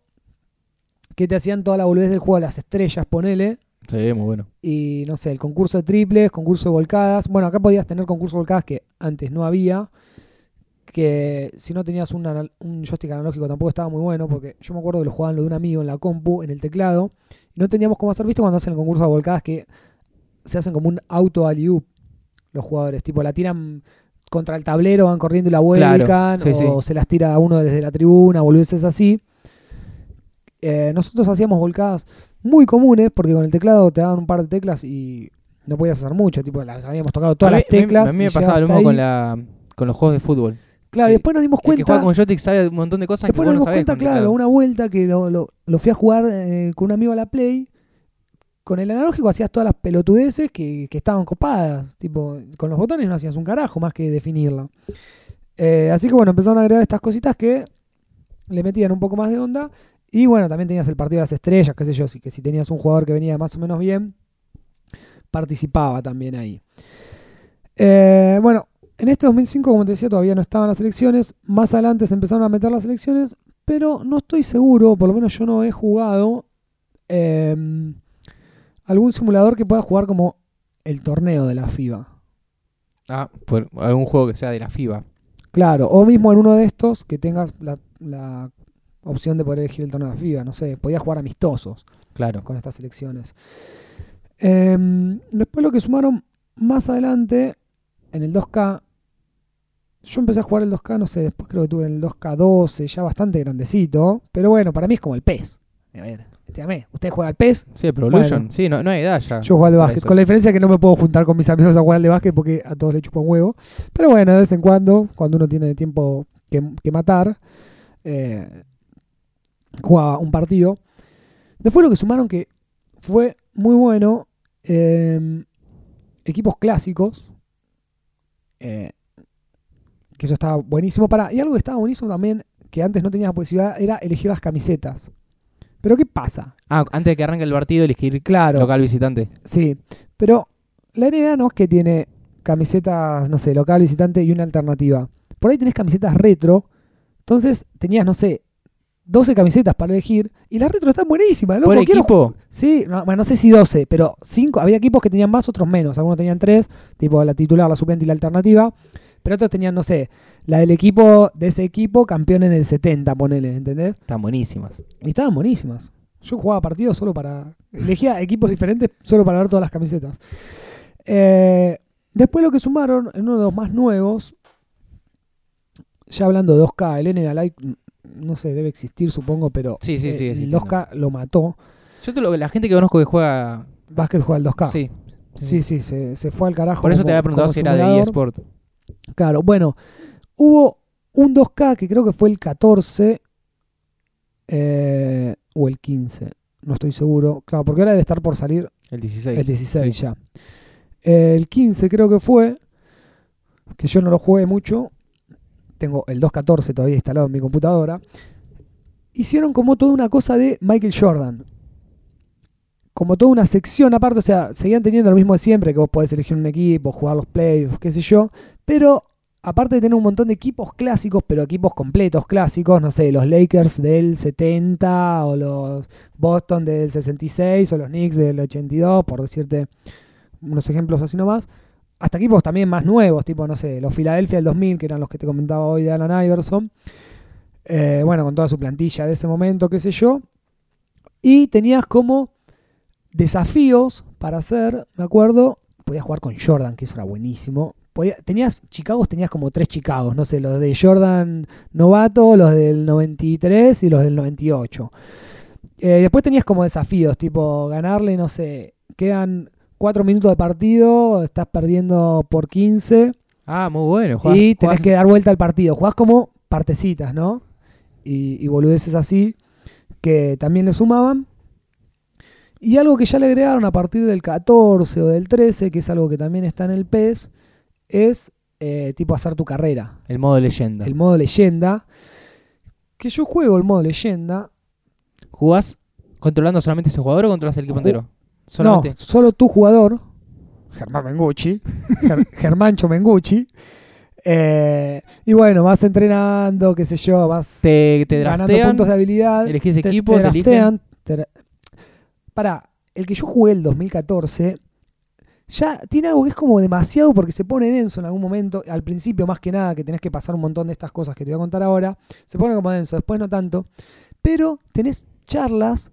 que te hacían toda la boludez del juego de las estrellas, ponele. Sí, muy bueno. Y no sé, el concurso de triples, concurso de volcadas. Bueno, acá podías tener concurso de volcadas que antes no había. Que si no tenías un, anal- un joystick analógico tampoco estaba muy bueno. Porque yo me acuerdo que lo jugaban lo de un amigo en la compu, en el teclado. Y no teníamos cómo hacer visto cuando hacen el concurso de volcadas que se hacen como un auto alley los jugadores. Tipo, la tiran contra el tablero, van corriendo y la vuelcan. Claro, sí, o sí. se las tira a uno desde la tribuna, boludeces así. Eh, nosotros hacíamos volcadas muy comunes porque con el teclado te daban un par de teclas y no podías hacer mucho. Tipo, las habíamos tocado todas mí, las teclas. A mí, me pasaba lo mismo con, la, con los juegos de fútbol. Claro, y después nos dimos El que juega cuenta. con joystick sabe un montón de cosas que Después vos nos no dimos sabés. cuenta, claro, una vuelta que lo, lo- lo fui a jugar eh, con un amigo a la Play. Con el analógico hacías todas las pelotudeces que, que estaban copadas. Tipo, con los botones no hacías un carajo más que definirla. Eh, así que bueno, empezaron a agregar estas cositas que le metían un poco más de onda. Y bueno, también tenías el partido de las estrellas, qué sé yo, sí, que si tenías un jugador que venía más o menos bien, participaba también ahí. Eh, bueno, en este 2005, como te decía, todavía no estaban las elecciones. Más adelante se empezaron a meter las elecciones, pero no estoy seguro, por lo menos yo no he jugado eh, algún simulador que pueda jugar como el torneo de la FIBA. Ah, por algún juego que sea de la FIBA. Claro, o mismo en uno de estos que tengas la, la opción de poder elegir el torneo de la FIBA. No sé, podía jugar amistosos Claro. con estas elecciones. Eh, después lo que sumaron más adelante en el 2K. Yo empecé a jugar el 2K, no sé, después creo que tuve el 2K12, ya bastante grandecito. Pero bueno, para mí es como el PES. A ver, entiéndame, ¿usted juega al PES? Sí, Pro Evolution. Bueno. Sí, no, no hay edad ya. Yo juego al básquet. eso. Con la diferencia que no me puedo juntar con mis amigos a jugar al de básquet porque a todos les chupa un huevo. Pero bueno, de vez en cuando, cuando uno tiene tiempo que, que matar, eh, juega un partido. Después lo que sumaron que fue muy bueno, eh, equipos clásicos, eh, que eso estaba buenísimo. Para, y algo que estaba buenísimo también, que antes no tenías la posibilidad, era elegir las camisetas. Pero ¿qué pasa? Ah, antes de que arranque el partido, elegir Claro. local visitante. Sí, pero la NBA no es que tiene camisetas, no sé, local, visitante y una alternativa. Por ahí tenés camisetas retro. Entonces tenías, no sé, 12 camisetas para elegir. Y las retro están buenísimas, loco. ¿Por equipo? Sí, no, bueno, no sé si 12, pero 5. Había equipos que tenían más, otros menos. Algunos tenían 3, tipo la titular, la suplente y la alternativa. Pero otros tenían, no sé, la del equipo, de ese equipo, campeón en el 70, ponele, ¿entendés? Están buenísimas. Y estaban buenísimas. Yo jugaba partidos solo para. Elegía equipos diferentes solo para ver todas las camisetas. Eh, después lo que sumaron en uno de los más nuevos. Ya hablando de 2K, el NBA Live, no sé, debe existir supongo, pero Sí, sí, eh, sigue el existiendo. 2K lo mató. Yo te lo, la gente que conozco que juega. Básquet juega el 2K. Sí. sí, sí, se, se fue al carajo. Por eso como- te había preguntado si era de eSport. Claro, bueno, hubo un 2K que creo que fue el 14 eh, o el 15, no estoy seguro. Claro, porque ahora debe estar por salir El 16. el 16 Sí. ya. Eh, el 15 creo que fue, que yo no lo jugué mucho. Tengo el 2.14 todavía instalado en mi computadora. Hicieron como toda una cosa de Michael Jordan. Como toda una sección aparte, o sea, seguían teniendo lo mismo de siempre, que vos podés elegir un equipo, jugar los playoffs, qué sé yo. Pero aparte de tener un montón de equipos clásicos, pero equipos completos clásicos, no sé, los Lakers del 70 o los Boston del 66 o los Knicks del 82, por decirte unos ejemplos así nomás. Hasta equipos también más nuevos, tipo, no sé, los Philadelphia del 2000, que eran los que te comentaba hoy de Alan Iverson. Eh, bueno, con toda su plantilla de ese momento, qué sé yo. Y tenías como desafíos para hacer, me acuerdo, podías jugar con Jordan, que eso era buenísimo. Podía- tenías Chicagos, tenías como tres Chicagos, no sé, los de Jordan novato, los del 93 y los del 98. Eh, después tenías como desafíos, tipo ganarle, no sé, quedan cuatro minutos de partido, estás perdiendo por 15 Ah, muy bueno. Jugás- y tenés jugás- que dar vuelta al partido. Jugás como partecitas, ¿no? Y, y boludeces así que también le sumaban. Y algo que ya le agregaron a partir del 14 o del 13, que es algo que también está en el PES, es eh, tipo hacer tu carrera. El modo leyenda. El modo leyenda. Que yo juego el modo leyenda. ¿Jugás controlando solamente ese jugador o controlas el equipo entero? Solamente. No, solo tu jugador, Germán Mengucci, Ger- *laughs* Germancho Mengucci. Eh, y bueno, vas entrenando, qué sé yo, vas Te, te ganando draftean. puntos de habilidad. elegís equipo, te te draftean. te- Pará, el que yo jugué el 2014 ya tiene algo que es como demasiado porque se pone denso en algún momento. Al principio, más que nada, que tenés que pasar un montón de estas cosas que te voy a contar ahora. Se pone como denso, después no tanto. Pero tenés charlas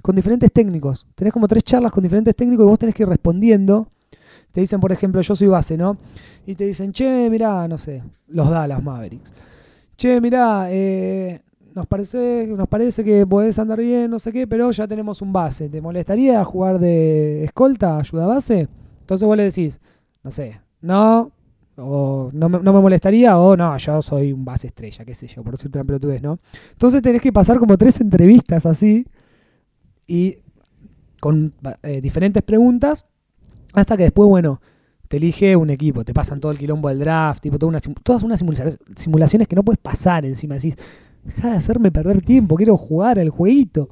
con diferentes técnicos. Tenés como tres charlas con diferentes técnicos y vos tenés que ir respondiendo. Te dicen, por ejemplo, yo soy base, ¿no? Y te dicen, che, mirá, no sé, los Dallas Mavericks. Che, mirá, eh, nos, parece, nos parece que podés andar bien, no sé qué, pero ya tenemos un base. ¿Te molestaría jugar de escolta, ayuda base? Entonces vos le decís, no sé, no, O no me, molestaría, o no, yo soy un base estrella, qué sé yo, por decirte una pelotudez, ¿no? Entonces tenés que pasar como tres entrevistas así y con eh, diferentes preguntas hasta que después, bueno, te elige un equipo, te pasan todo el quilombo del draft, tipo, todas unas simulaciones, simulaciones que no puedes pasar encima. Decís, deja de hacerme perder tiempo, quiero jugar el jueguito.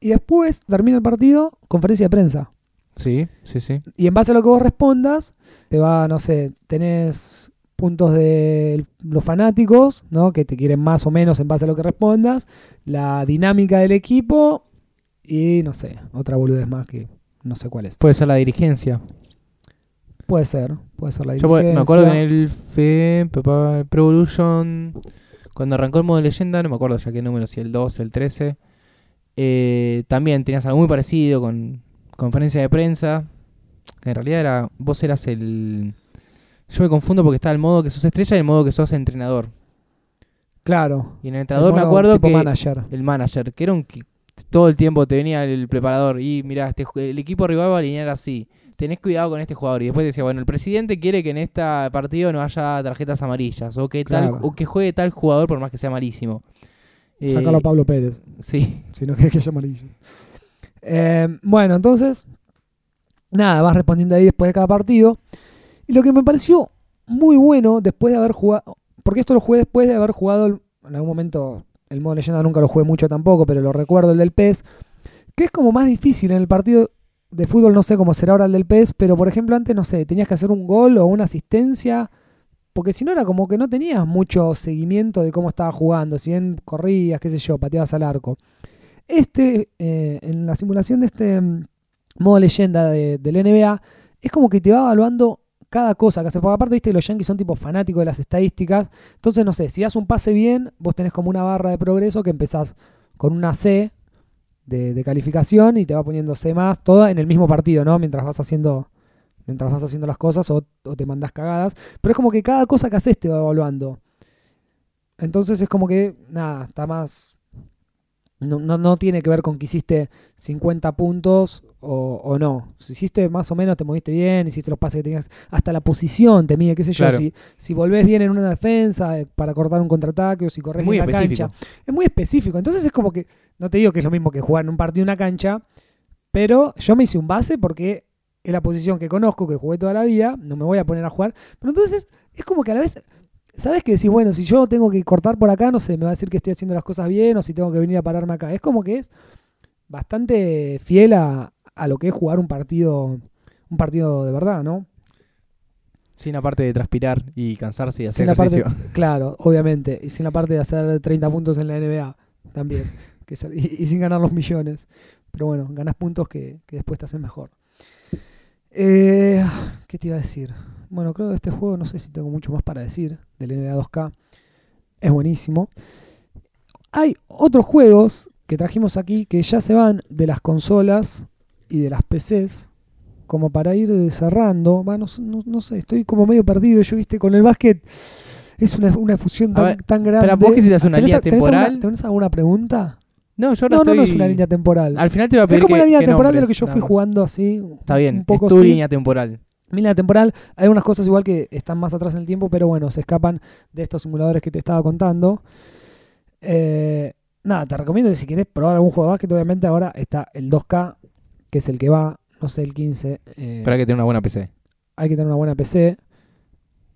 Y después termina el partido, conferencia de prensa. Sí, sí, sí. Y en base a lo que vos respondas, te va, no sé, tenés puntos de los fanáticos, ¿no? Que te quieren más o menos en base a lo que respondas, la dinámica del equipo y, no sé, otra boludez más que no sé cuál es. Puede ser la dirigencia. Puede ser, puede ser la Yo me- acuerdo que en dirigencia. el FE, Pro Evolution, cuando arrancó el modo leyenda, no me acuerdo ya qué número, si el 12, el 13, eh, también tenías algo muy parecido con conferencia de prensa, que en realidad era, vos eras el... Yo me confundo porque está el modo que sos estrella y el modo que sos entrenador. Claro. Y en el entrenador el me acuerdo que manager. el manager, que era un que todo el tiempo te venía el preparador y mira, este, el equipo rival va a alinear así. Tenés cuidado con este jugador. Y después decía, bueno, el presidente quiere que en este partido no haya tarjetas amarillas. O que tal, o que juegue tal jugador por más que sea malísimo. Eh, Sácalo a Pablo Pérez, Sí. si no querés que haya amarillo. Eh, bueno, entonces, nada, vas respondiendo ahí después de cada partido. Y lo que me pareció muy bueno después de haber jugado, porque esto lo jugué después de haber jugado, en algún momento, el modo leyenda nunca lo jugué mucho tampoco, pero lo recuerdo el del PES, que es como más difícil en el partido de fútbol, no sé cómo será ahora el del PES, pero por ejemplo antes, no sé, tenías que hacer un gol o una asistencia, porque si no era como que no tenías mucho seguimiento de cómo estaba jugando, si bien corrías, qué sé yo, pateabas al arco. Este, eh, en la simulación de este mm, modo leyenda de- del NBA, es como que te va evaluando cada cosa que hace. Porque aparte, viste, los Yankees son tipo fanáticos de las estadísticas. Entonces, no sé, si das un pase bien, vos tenés como una barra de progreso que empezás con una C de, de calificación y te va poniendo C más, toda en el mismo partido, ¿no? Mientras vas haciendo. Mientras vas haciendo las cosas o, o te mandás cagadas. Pero es como que cada cosa que haces te va evaluando. Entonces es como que, nada, está más. No, no, no tiene que ver con que hiciste 50 puntos o, o no. Si hiciste más o menos, te moviste bien, hiciste los pases que tenías, hasta la posición te mide, qué sé yo. Claro. Si, si volvés bien en una defensa eh, para cortar un contraataque o si corres Muy bien la cancha. Es muy específico. Entonces es como que, no te digo que es lo mismo que jugar en un partido en una cancha, pero yo me hice un base porque es la posición que conozco, que jugué toda la vida, no me voy a poner a jugar. Pero entonces es como que a la vez, ¿sabes que decís, bueno, si yo tengo que cortar por acá, no sé, me va a decir que estoy haciendo las cosas bien o si tengo que venir a pararme acá? Es como que es bastante fiel a, a lo que es jugar un partido, un partido de verdad, ¿no? Sin aparte de transpirar y cansarse y hacer Sin la parte- ejercicio. *laughs* Claro, obviamente. Y sin la parte de hacer 30 puntos en la NBA también. que es- y, y sin ganar los millones. Pero bueno, ganas puntos que, que después te hacen mejor. Eh, ¿Qué te iba a decir? Bueno, creo que de este juego no sé si tengo mucho más para decir. Del NBA 2K. Es buenísimo. Hay otros juegos que trajimos aquí que ya se van de las consolas y de las PCs. Como para ir cerrando. Va, no, sé- no- no sé, estoy como medio perdido. Yo, viste, con el básquet es una, una fusión tan, ver, tan grande. pero vos que si te una ¿Tenés línea a- tenés alguna- temporal- ¿Tenés alguna pregunta? No, yo No, no, estoy... no es una línea temporal. Al final te voy a Es pedir como que- la línea temporal de lo que nombres, yo fui jugando así. Está bien, un poco es tu sí. línea temporal. Línea temporal, hay unas cosas igual que están más atrás en el tiempo, pero bueno, se escapan de estos simuladores que te estaba contando. Eh, nada, te recomiendo que si quieres probar algún juego de básquet, obviamente ahora está el 2K, que es el que va, no sé, el 15. eh, Pero hay que tener una buena PC. hay que tener una buena PC.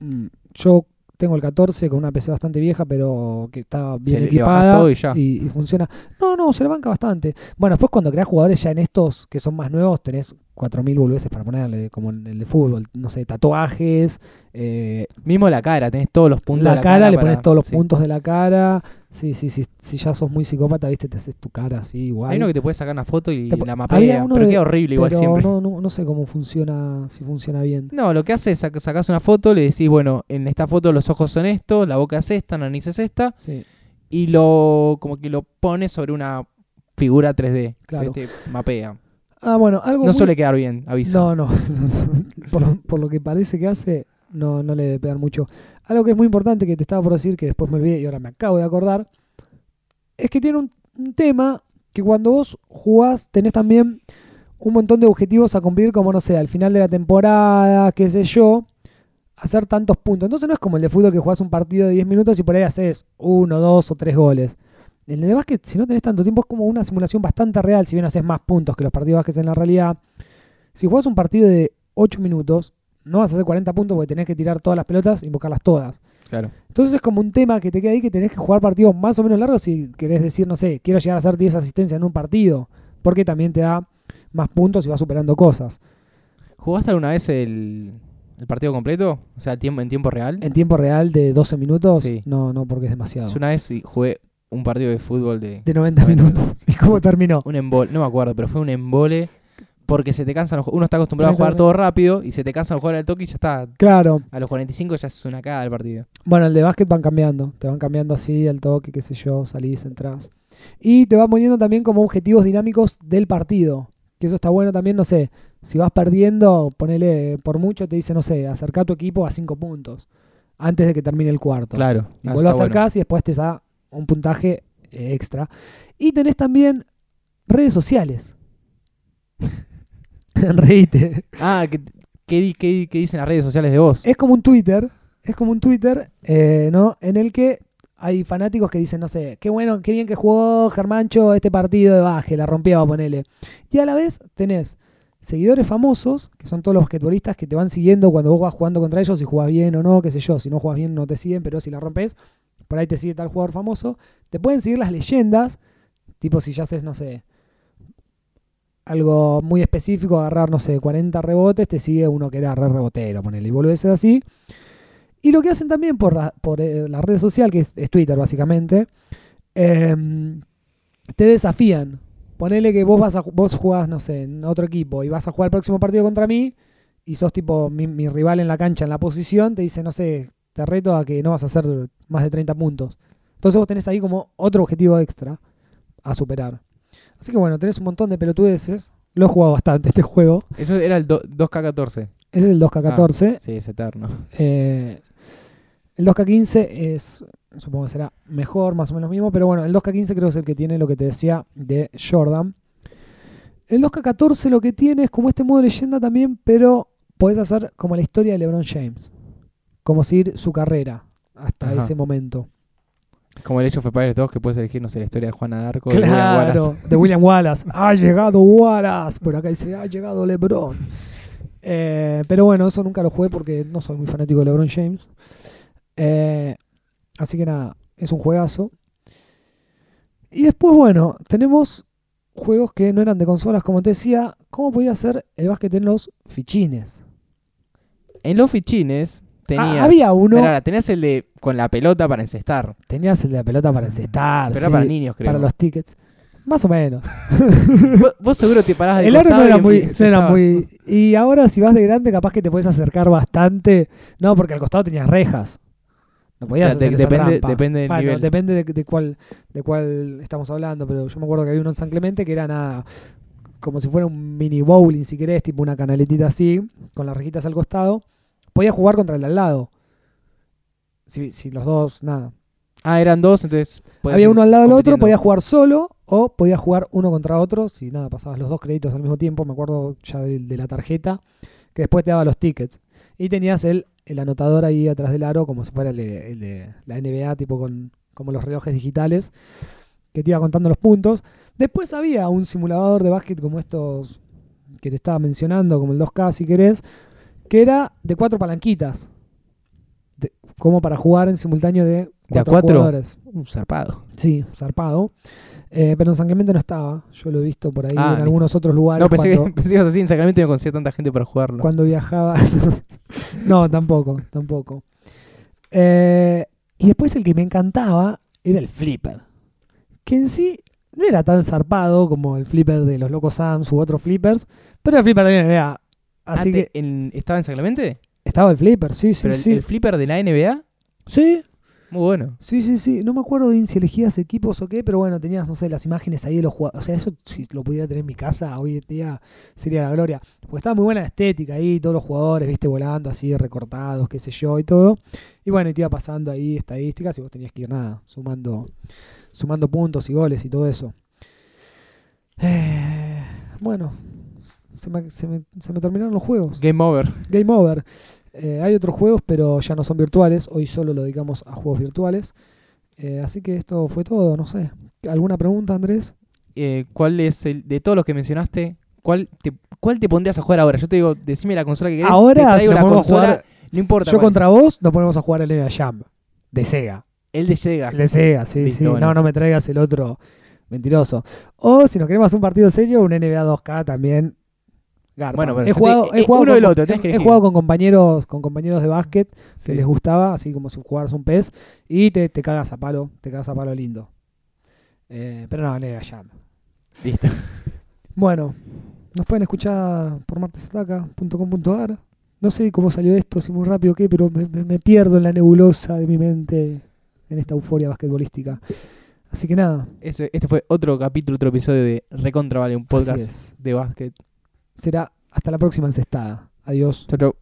Mm, Yo tengo el 14 con una PC bastante vieja, pero que está bien Se equipada todo y ya. y funciona. No, no, se le banca bastante. Bueno, después cuando creas jugadores ya en estos que son más nuevos, tenés 4000 boludeces para ponerle, como en el de fútbol, no sé, tatuajes, eh, Mismo la cara, tenés todos los puntos la, de la cara, le para- pones todos los sí. puntos de la cara. Sí, sí, sí, si ya sos muy psicópata, viste, te haces tu cara así igual. Hay uno que te puede sacar una foto y Te la mapea, pero de- queda horrible igual pero siempre. No, no, no sé cómo funciona, si funciona bien. No, lo que hace es sac- sacás una foto, le decís, bueno, en esta foto los ojos son estos, la boca es esta, la nariz es esta, Sí. y lo como que lo pones sobre una figura 3D. Claro. Este mapea. Ah, bueno, algo No muy- suele quedar bien, aviso. *laughs* No, no. por, lo, por lo que parece que hace, no, no le debe pegar mucho. Algo que es muy importante que te estaba por decir, que después me olvidé y ahora me acabo de acordar, es que tiene un, un tema que cuando vos jugás tenés también un montón de objetivos a cumplir, como no sé, al final de la temporada, qué sé yo. hacer tantos puntos. Entonces no es como el de fútbol que jugás un partido de 10 minutos y por ahí haces uno, dos o tres goles. El de básquet, si no tenés tanto tiempo, es como una simulación bastante real, si bien haces más puntos que los partidos de básquet en la realidad. Si jugás un partido de 8 minutos, no vas a hacer 40 puntos porque tenés que tirar todas las pelotas y invocarlas todas. Claro. Entonces es como un tema que te queda ahí que tenés que jugar partidos más o menos largos si querés decir, no sé, quiero llegar a hacer 10 asistencias en un partido, porque también te da más puntos y vas superando cosas. ¿Jugaste alguna vez el, el partido completo? O sea, tiempo, en tiempo real. En tiempo real de 12 minutos, Sí. no, no, porque es demasiado. Yo una vez jugué un partido de fútbol de De 90 90 minutos. *laughs* ¿Y cómo terminó? un embole, no me acuerdo, pero fue un embole porque se te cansan los uno está acostumbrado a jugar todo rápido y se te cansa el jugar al toque y ya está Claro. a los 45 ya es una cagada el partido. Bueno, el de básquet van cambiando. Te van cambiando así al toque, qué sé yo, salís, entrás. Y te van poniendo también como objetivos dinámicos del partido. Que eso está bueno también, no sé. Si vas perdiendo, ponele por mucho, te dice, no sé, acerca a tu equipo a 5 puntos. Antes de que termine el cuarto. Claro. Y vos lo está bueno. acercás y después te da un puntaje eh, extra. Y tenés también redes sociales. *laughs* Reíte. Ah, ¿qué, qué, di- qué di- qué dicen las redes sociales de vos? Es como un Twitter, es como un Twitter, eh, ¿no? En el que hay fanáticos que dicen, no sé, qué bueno, qué bien que jugó Germancho este partido de baje, la rompió, ponele. Y a la vez tenés seguidores famosos, que son todos los basquetbolistas que te van siguiendo cuando vos vas jugando contra ellos, si jugás bien o no, qué sé yo. Si no jugás bien no te siguen, pero si la rompes, por ahí te sigue tal jugador famoso. Te pueden seguir las leyendas, tipo si ya haces, no sé, algo muy específico, agarrar, no sé, 40 rebotes, te sigue uno que era re rebotero, ponele, y volvés así. Y lo que hacen también por la, por, eh, la red social, que es, Twitter básicamente, em, te desafían. Ponele que vos vas a, vos jugás, no sé, en otro equipo y vas a jugar el próximo partido contra mí y sos tipo mi, mi rival en la cancha, en la posición, te dice, no sé, te reto a que no vas a hacer más de 30 puntos. Entonces vos tenés ahí como otro objetivo extra a superar. Así que bueno, tenés un montón de pelotudeces. Lo he jugado bastante este juego. Eso era el do- 2K14. Ese es el 2K14. Sí, es eterno. Eh, el 2K15 es, supongo que será mejor, más o menos mismo, pero bueno, el 2K15 creo que es el que tiene lo que te decía de Jordan. El 2K14 lo que tiene es como este modo leyenda también, pero podés hacer como la historia de LeBron James. Como seguir su carrera hasta Ajá. ese momento. Como el Age of Empires 2 que puedes elegir, no sé, la historia de Juana de William Wallace. Claro, de William *laughs* Wallace. ha llegado Wallace. Por acá dice, ha llegado LeBron. Eh, pero bueno, eso nunca lo jugué porque no soy muy fanático de LeBron James. Eh, así que nada, es un juegazo. Y después, bueno, tenemos juegos que no eran de consolas, como te decía. ¿Cómo podía ser el básquet en los fichines? En los fichines tenías... Ah, había uno. Pero ahora, tenías el de con la pelota para encestar. Tenías el de la pelota para encestar. Pero sí, era para niños, creo. para los tickets. Más o menos. *laughs* vos, vos seguro te parás del El aro no era muy, no era muy. Y ahora si vas de grande, capaz que te puedes acercar bastante. No, porque al costado tenías rejas. No podías O sea, de- hacer esa depende- trampa. depende del Bueno, nivel. depende de, de cuál, de cuál estamos hablando, pero yo me acuerdo que había uno en San Clemente que era nada. Como si fuera un mini bowling, si querés, tipo una canaletita así, con las rejitas al costado. Podías jugar contra el de al lado. Si, si los dos, nada. Ah, eran dos, entonces... Había uno al lado del otro, podías jugar solo o podías jugar uno contra otro. Si nada, pasabas los dos créditos al mismo tiempo. Me acuerdo ya de, de la tarjeta, que después te daba los tickets. Y tenías el, el anotador ahí atrás del aro, como si fuera el de, el de la NBA, tipo con como los relojes digitales, que te iba contando los puntos. Después había un simulador de básquet como estos que te estaba mencionando, como el 2K si querés, que era de cuatro palanquitas. De- como para jugar en simultáneo de ¿De a cuatro jugadores. Uh, zarpado. Sí, zarpado. Eh, pero en San Clemente no estaba. Yo lo he visto por ahí Ah, en listo. algunos otros lugares. No, pensé cuando, que, *laughs* pensé que así, en Sacramento no conseguía tanta gente para jugarlo. cuando viajaba. *laughs* no, tampoco, tampoco. Eh, y después el que me encantaba era el flipper. Que en sí no era tan zarpado como el flipper de los Locos Sams u otros flippers. Pero era el flipper de NBA. Así Ah, que te- en- ¿Estaba en Sacramento? estaba el flipper, sí, sí, ¿Pero el, sí. el flipper de la NBA? sí, Muy bueno. Sí, sí, sí. No me acuerdo bien si elegías equipos o qué, pero bueno, tenías, no sé, las imágenes ahí de los jugadores. O sea, eso si lo pudiera tener en mi casa hoy en día sería la gloria. Porque estaba muy buena la estética ahí, todos los jugadores, viste, volando así, recortados, qué sé yo, y todo. Y bueno, y te iba pasando ahí estadísticas y vos tenías que ir nada, sumando, sumando puntos y goles y todo eso. Eh, bueno, se me, se me- se me terminaron los juegos. Game over. Game over. Eh, hay otros juegos, pero ya no son virtuales. Hoy solo lo dedicamos a juegos virtuales. Eh, así que esto fue todo, no sé. ¿Alguna pregunta, Andrés? Eh, ¿Cuál es el, de todos los que mencionaste, cuál te, cuál te pondrías a jugar ahora? Yo te digo, decime la consola que querés. Ahora, te si traigo nos la consola, jugar- no importa. Yo contra vos nos ponemos a jugar el NBA Jam. De Sega. El de Sega. El de Sega, sí, Listo, sí. bueno. No, no me traigas el otro mentiroso. O si nos queremos hacer un partido serio, un NBA 2K también. Garpa. Bueno, pero he jugado, te- he jugado uno con, del otro, tenés que he jugado con compañeros, con compañeros de básquet Sí. que les gustaba, así como si jugaras un PES, y te, te cagas a palo, te cagas a palo lindo. Eh, pero no, NBA Jam. Listo. *laughs* Bueno, nos pueden escuchar por martesataca.com.ar. No sé cómo salió esto, si muy rápido o qué, pero me, me- me pierdo en la nebulosa de mi mente en esta euforia basquetbolística. Así que nada, Ese- este fue otro capítulo, otro episodio de Recontra Vale, un podcast de básquet. Será hasta la próxima encestada. Adiós. Chau, chau.